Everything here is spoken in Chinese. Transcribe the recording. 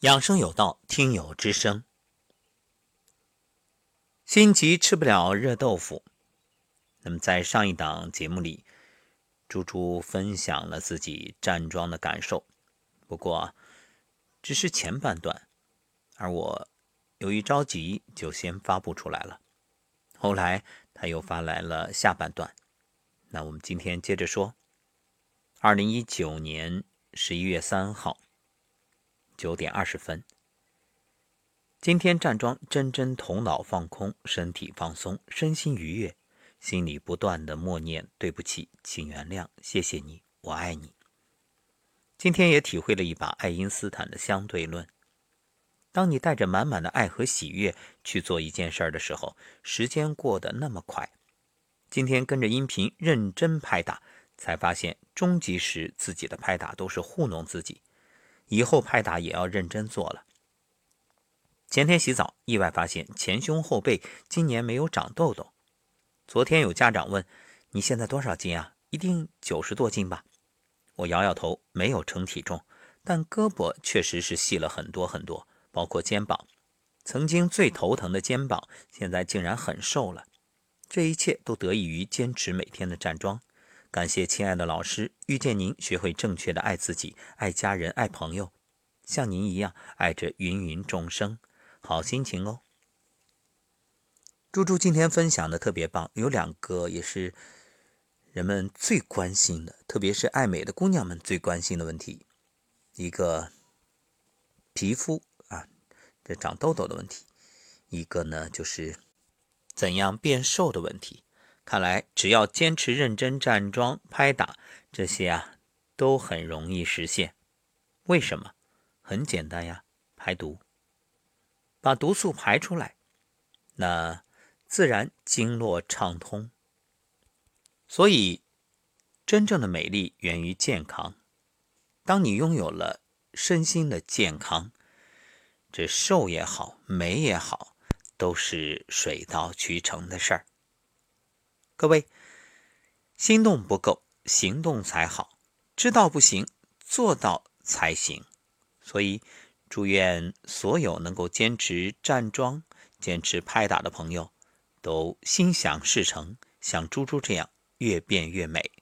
养生有道，听友之声。心急吃不了热豆腐。那么，在上一档节目里，猪猪分享了自己站桩的感受，不过只是前半段，而我由于着急，就先发布出来了。后来他又发来了下半段。那我们今天接着说，二零一九年十一月三号。九点二十分，今天站桩真真头脑放空，身体放松，身心愉悦，心里不断的默念：“对不起，请原谅，谢谢你，我爱你。”今天也体会了一把爱因斯坦的相对论。当你带着满满的爱和喜悦去做一件事儿的时候，时间过得那么快。今天跟着音频认真拍打，才发现终极时自己的拍打都是糊弄自己。以后拍打也要认真做了。前天洗澡，意外发现前胸后背今年没有长痘痘。昨天有家长问：“你现在多少斤啊？一定九十多斤吧？”我摇摇头，没有称体重，但胳膊确实是细了很多很多，包括肩膀。曾经最头疼的肩膀，现在竟然很瘦了。这一切都得益于坚持每天的站桩。感谢亲爱的老师，遇见您，学会正确的爱自己、爱家人、爱朋友，像您一样爱着芸芸众生，好心情哦。猪猪今天分享的特别棒，有两个也是人们最关心的，特别是爱美的姑娘们最关心的问题，一个皮肤啊这长痘痘的问题，一个呢就是怎样变瘦的问题。看来，只要坚持认真站桩、拍打这些啊，都很容易实现。为什么？很简单呀，排毒，把毒素排出来，那自然经络畅通。所以，真正的美丽源于健康。当你拥有了身心的健康，这瘦也好，美也好，都是水到渠成的事儿。各位，心动不够，行动才好。知道不行，做到才行。所以，祝愿所有能够坚持站桩、坚持拍打的朋友，都心想事成，像猪猪这样越变越美。